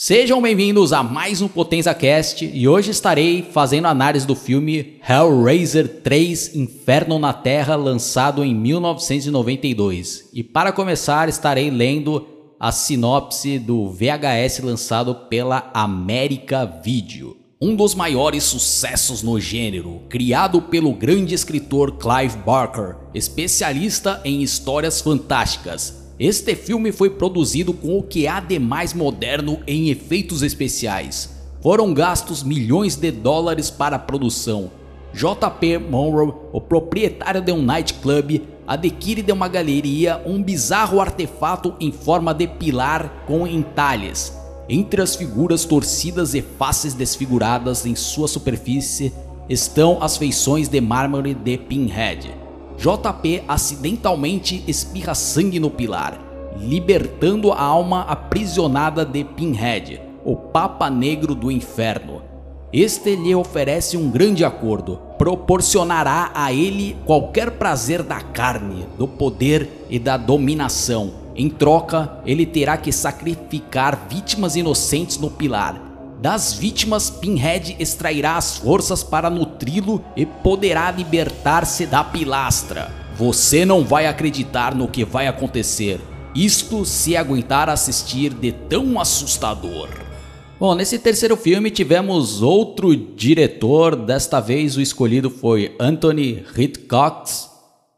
Sejam bem-vindos a mais um Potenza Cast e hoje estarei fazendo análise do filme Hellraiser 3 Inferno na Terra, lançado em 1992. E para começar, estarei lendo a sinopse do VHS lançado pela América Video. Um dos maiores sucessos no gênero, criado pelo grande escritor Clive Barker, especialista em histórias fantásticas, este filme foi produzido com o que há de mais moderno em efeitos especiais. Foram gastos milhões de dólares para a produção. J.P. Monroe, o proprietário de um nightclub, adquire de uma galeria um bizarro artefato em forma de pilar com entalhes. Entre as figuras torcidas e faces desfiguradas em sua superfície estão as feições de mármore de Pinhead. JP acidentalmente espirra sangue no pilar, libertando a alma aprisionada de Pinhead, o Papa Negro do Inferno. Este lhe oferece um grande acordo, proporcionará a ele qualquer prazer da carne, do poder e da dominação. Em troca, ele terá que sacrificar vítimas inocentes no pilar, das vítimas, Pinhead extrairá as forças para nutri-lo e poderá libertar-se da pilastra. Você não vai acreditar no que vai acontecer. Isto se aguentar assistir de tão assustador. Bom, nesse terceiro filme tivemos outro diretor, desta vez o escolhido foi Anthony Hitchcock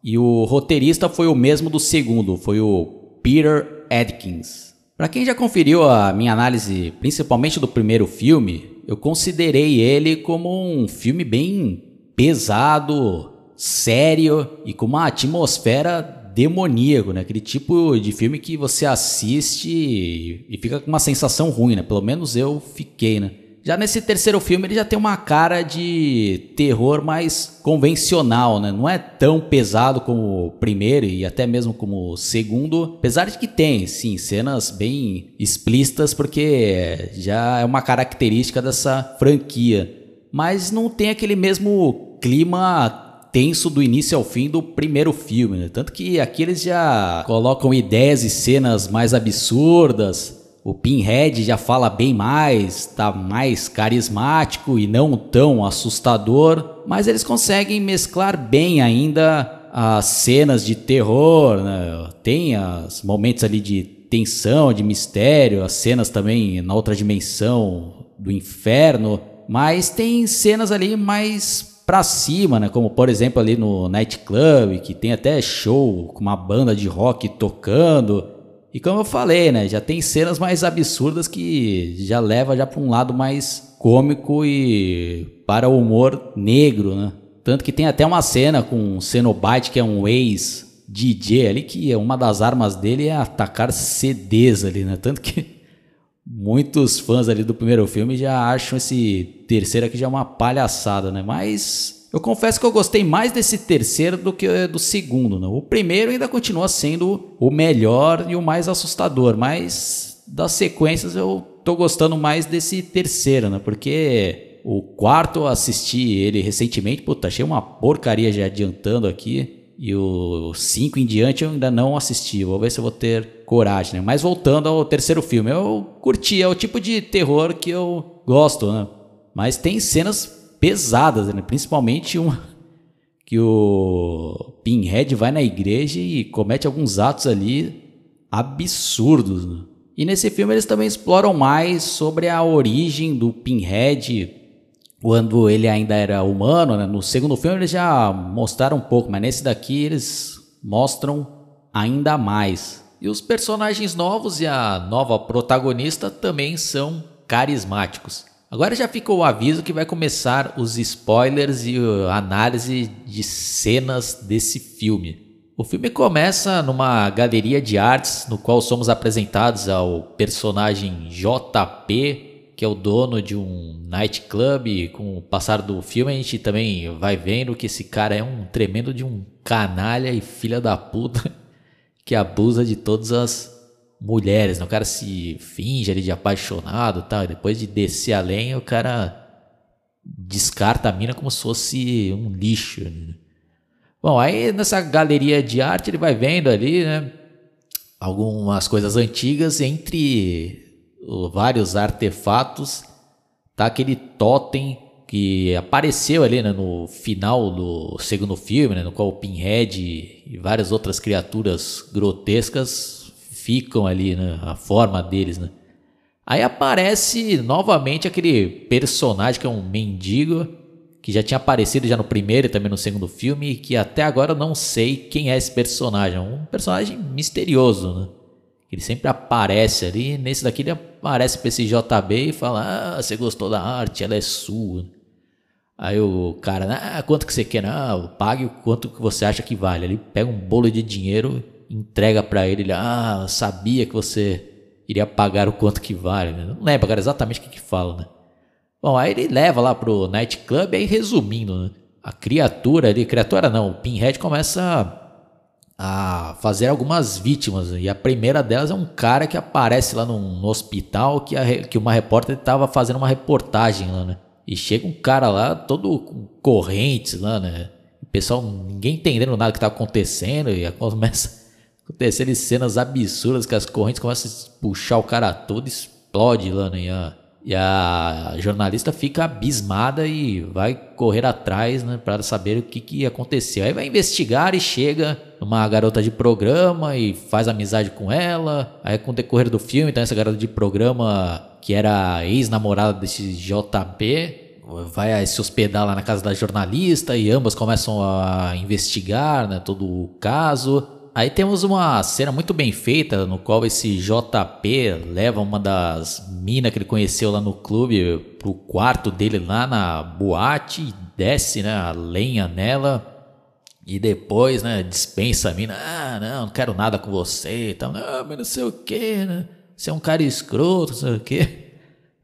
e o roteirista foi o mesmo do segundo, foi o Peter Adkins. Para quem já conferiu a minha análise, principalmente do primeiro filme, eu considerei ele como um filme bem pesado, sério e com uma atmosfera demoníaco, né? Aquele tipo de filme que você assiste e fica com uma sensação ruim, né? Pelo menos eu fiquei, né? Já nesse terceiro filme ele já tem uma cara de terror mais convencional, né? Não é tão pesado como o primeiro e até mesmo como o segundo, apesar de que tem, sim, cenas bem explícitas porque já é uma característica dessa franquia, mas não tem aquele mesmo clima tenso do início ao fim do primeiro filme, né? Tanto que aqui eles já colocam ideias e cenas mais absurdas, o Pinhead já fala bem mais, tá mais carismático e não tão assustador, mas eles conseguem mesclar bem ainda as cenas de terror, né? tem os momentos ali de tensão, de mistério, as cenas também na outra dimensão do inferno, mas tem cenas ali mais pra cima, né? Como por exemplo ali no nightclub, que tem até show com uma banda de rock tocando. E como eu falei, né, já tem cenas mais absurdas que já leva já para um lado mais cômico e para o humor negro, né? Tanto que tem até uma cena com o Cenobite, que é um ex DJ ali, que uma das armas dele é atacar CDs ali, né? Tanto que muitos fãs ali do primeiro filme já acham esse terceiro aqui já uma palhaçada, né? Mas eu confesso que eu gostei mais desse terceiro do que do segundo. Né? O primeiro ainda continua sendo o melhor e o mais assustador, mas das sequências eu tô gostando mais desse terceiro, né? Porque o quarto eu assisti ele recentemente, puta, achei uma porcaria já adiantando aqui. E o 5 em diante eu ainda não assisti. Vou ver se eu vou ter coragem, né? Mas voltando ao terceiro filme, eu curti, é o tipo de terror que eu gosto, né? Mas tem cenas pesadas, né? principalmente uma que o Pinhead vai na igreja e comete alguns atos ali absurdos. Né? E nesse filme eles também exploram mais sobre a origem do Pinhead quando ele ainda era humano. Né? No segundo filme eles já mostraram um pouco, mas nesse daqui eles mostram ainda mais. E os personagens novos e a nova protagonista também são carismáticos. Agora já fica o aviso que vai começar os spoilers e a análise de cenas desse filme. O filme começa numa galeria de artes no qual somos apresentados ao personagem JP, que é o dono de um nightclub. Com o passar do filme a gente também vai vendo que esse cara é um tremendo de um canalha e filha da puta que abusa de todas as mulheres, né? O cara se finge ali de apaixonado tal, e depois de descer além, o cara descarta a mina como se fosse um lixo. Né? Bom, aí nessa galeria de arte ele vai vendo ali, né? Algumas coisas antigas, entre vários artefatos. Tá aquele totem que apareceu ali né, no final do segundo filme, né, no qual o Pinhead e várias outras criaturas grotescas ficam ali, né, a forma deles, né. Aí aparece novamente aquele personagem que é um mendigo, que já tinha aparecido já no primeiro e também no segundo filme, que até agora eu não sei quem é esse personagem. Um personagem misterioso, né? Ele sempre aparece ali, nesse daqui ele aparece pra esse JB e fala: Ah, você gostou da arte, ela é sua. Aí o cara, ah, quanto que você quer? Não, pague o quanto que você acha que vale. Ele pega um bolo de dinheiro, entrega para ele, ele, ah, sabia que você iria pagar o quanto que vale. Né? Não lembro agora exatamente o que, que fala, né? Bom, aí ele leva lá pro nightclub, aí resumindo, né? A criatura ali, criatura não, o Pinhead começa a fazer algumas vítimas. E a primeira delas é um cara que aparece lá no, no hospital que, a, que uma repórter estava fazendo uma reportagem lá, né? E chega um cara lá, todo com correntes lá, né? O pessoal, ninguém entendendo nada que tá acontecendo, e começa acontecendo cenas absurdas que as correntes começam a puxar o cara todo, explode lá? E a, e a jornalista fica abismada e vai correr atrás, né, para saber o que, que aconteceu. Aí vai investigar e chega uma garota de programa e faz amizade com ela. Aí com o decorrer do filme, então essa garota de programa que era ex-namorada desse JP vai se hospedar lá na casa da jornalista e ambas começam a investigar, né, todo o caso. Aí temos uma cena muito bem feita no qual esse JP leva uma das minas que ele conheceu lá no clube pro quarto dele lá na boate e desce né, a lenha nela. E depois, né, dispensa a mina. Ah, não, não quero nada com você e tal. Mas não sei o que, né? Você é um cara escroto, não sei o que.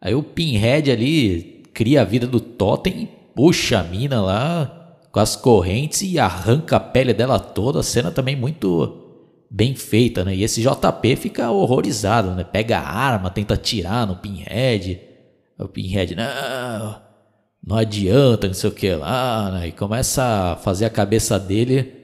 Aí o Pinhead ali cria a vida do Totem, puxa a mina lá, com as correntes e arranca a pele dela toda. A cena também muito bem feita, né? E esse JP fica horrorizado, né? Pega a arma, tenta atirar no Pinhead. O Pinhead, não, não adianta, não sei o que lá, né? E começa a fazer a cabeça dele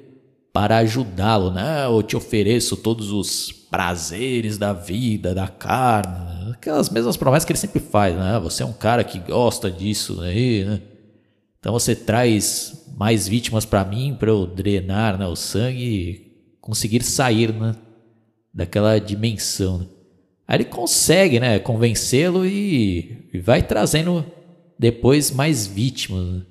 para ajudá-lo, né? Eu te ofereço todos os prazeres da vida, da carne, aquelas mesmas promessas que ele sempre faz, né? Você é um cara que gosta disso aí, né? Então você traz mais vítimas para mim, para eu drenar né, o sangue e conseguir sair né, daquela dimensão. Né? Aí ele consegue né, convencê-lo e, e, vai trazendo depois mais vítimas. Né?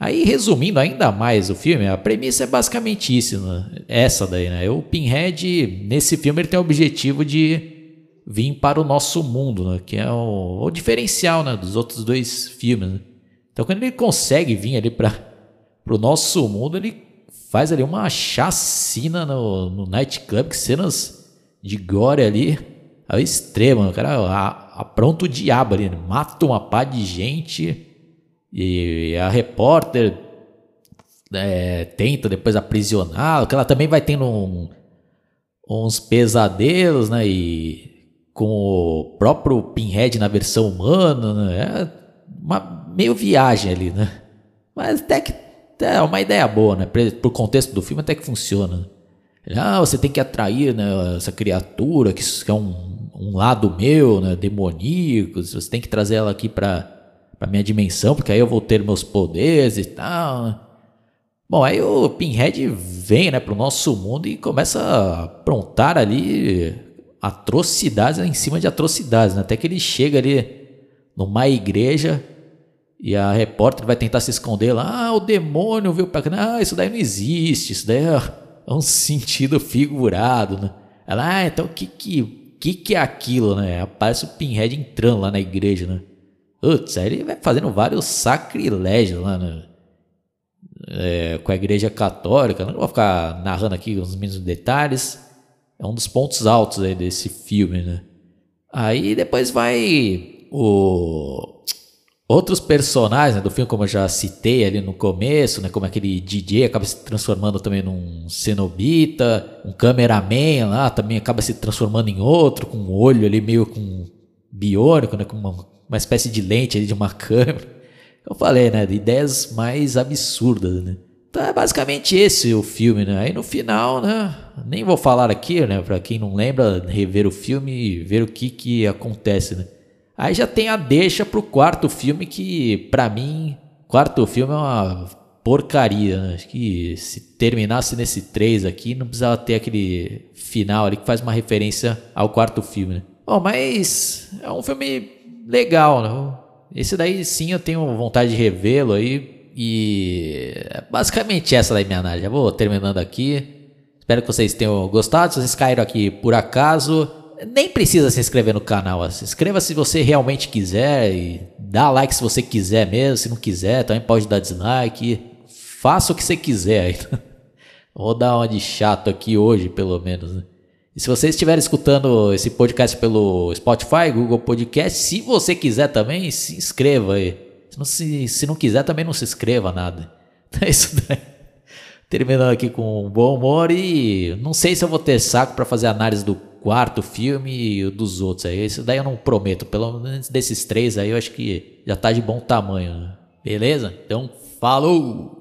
Aí, resumindo ainda mais o filme, a premissa é basicamente isso, né? essa daí, né? O Pinhead, nesse filme, ele tem o objetivo de vir para o nosso mundo, né? Que é o, o diferencial, né? Dos outros dois filmes, né? Então, quando ele consegue vir ali para pro nosso mundo, ele faz ali uma chacina no, no nightclub, cenas de gore ali ao extremo. O cara apronta o diabo ali, mata uma pá de gente e a repórter é, tenta depois aprisioná-lo, que ela também vai tendo um, uns pesadelos, né? E com o próprio Pinhead na versão humana, né? É uma meio viagem ali, né? Mas até que é uma ideia boa, né? Pro contexto do filme até que funciona. Ah, você tem que atrair né, essa criatura que, é um, um lado meu, né, demoníaco. Você tem que trazer ela aqui para para minha dimensão, porque aí eu vou ter meus poderes e tal. Né? Bom, aí o Pinhead vem, né, pro nosso mundo e começa a aprontar ali atrocidades em cima de atrocidades, né? até que ele chega ali numa igreja e a repórter vai tentar se esconder lá. Ah, o demônio veio pra cá. Ah, isso daí não existe. Isso daí é um sentido figurado, né? Ela, ah, então o que que, que que é aquilo, né? Aparece o Pinhead entrando lá na igreja, né? Putz, aí ele vai fazendo vários sacrilégios lá, né? É, com a igreja católica. Não vou ficar narrando aqui os mínimos detalhes. É um dos pontos altos aí desse filme, né? Aí depois vai o Outros personagens né, do filme, como eu já citei ali no começo, né, como aquele DJ acaba se transformando também num cenobita, um cameraman lá também acaba se transformando em outro, com um olho ali meio com biônico, né, com uma, uma espécie de lente ali de uma câmera. Eu falei, né, de ideias mais absurdas, né? Então é basicamente esse o filme, né? Aí no final, né? Nem vou falar aqui, né? Pra quem não lembra, rever o filme e ver o que que acontece, né? Aí já tem a deixa pro quarto filme que, pra mim, quarto filme é uma porcaria. Né? Acho que se terminasse nesse 3 aqui, não precisava ter aquele final ali que faz uma referência ao quarto filme, né? Bom, mas é um filme legal, né? Esse daí sim eu tenho vontade de revê-lo aí. E é basicamente essa daí minha análise. Já vou terminando aqui. Espero que vocês tenham gostado. Se vocês caíram aqui por acaso, nem precisa se inscrever no canal. Se inscreva se você realmente quiser e dá like se você quiser mesmo. Se não quiser, também pode dar dislike. Faça o que você quiser. Vou dar uma de chato aqui hoje, pelo menos. Né? E se você estiver escutando esse podcast pelo Spotify, Google Podcast, se você quiser também, se inscreva aí. Se não, se, se não quiser, também não se inscreva nada. É isso daí. Terminando aqui com um bom humor e não sei se eu vou ter saco para fazer análise do quarto filme e dos outros aí. Isso daí eu não prometo. Pelo menos desses três aí eu acho que já tá de bom tamanho. Né? Beleza? Então, falou!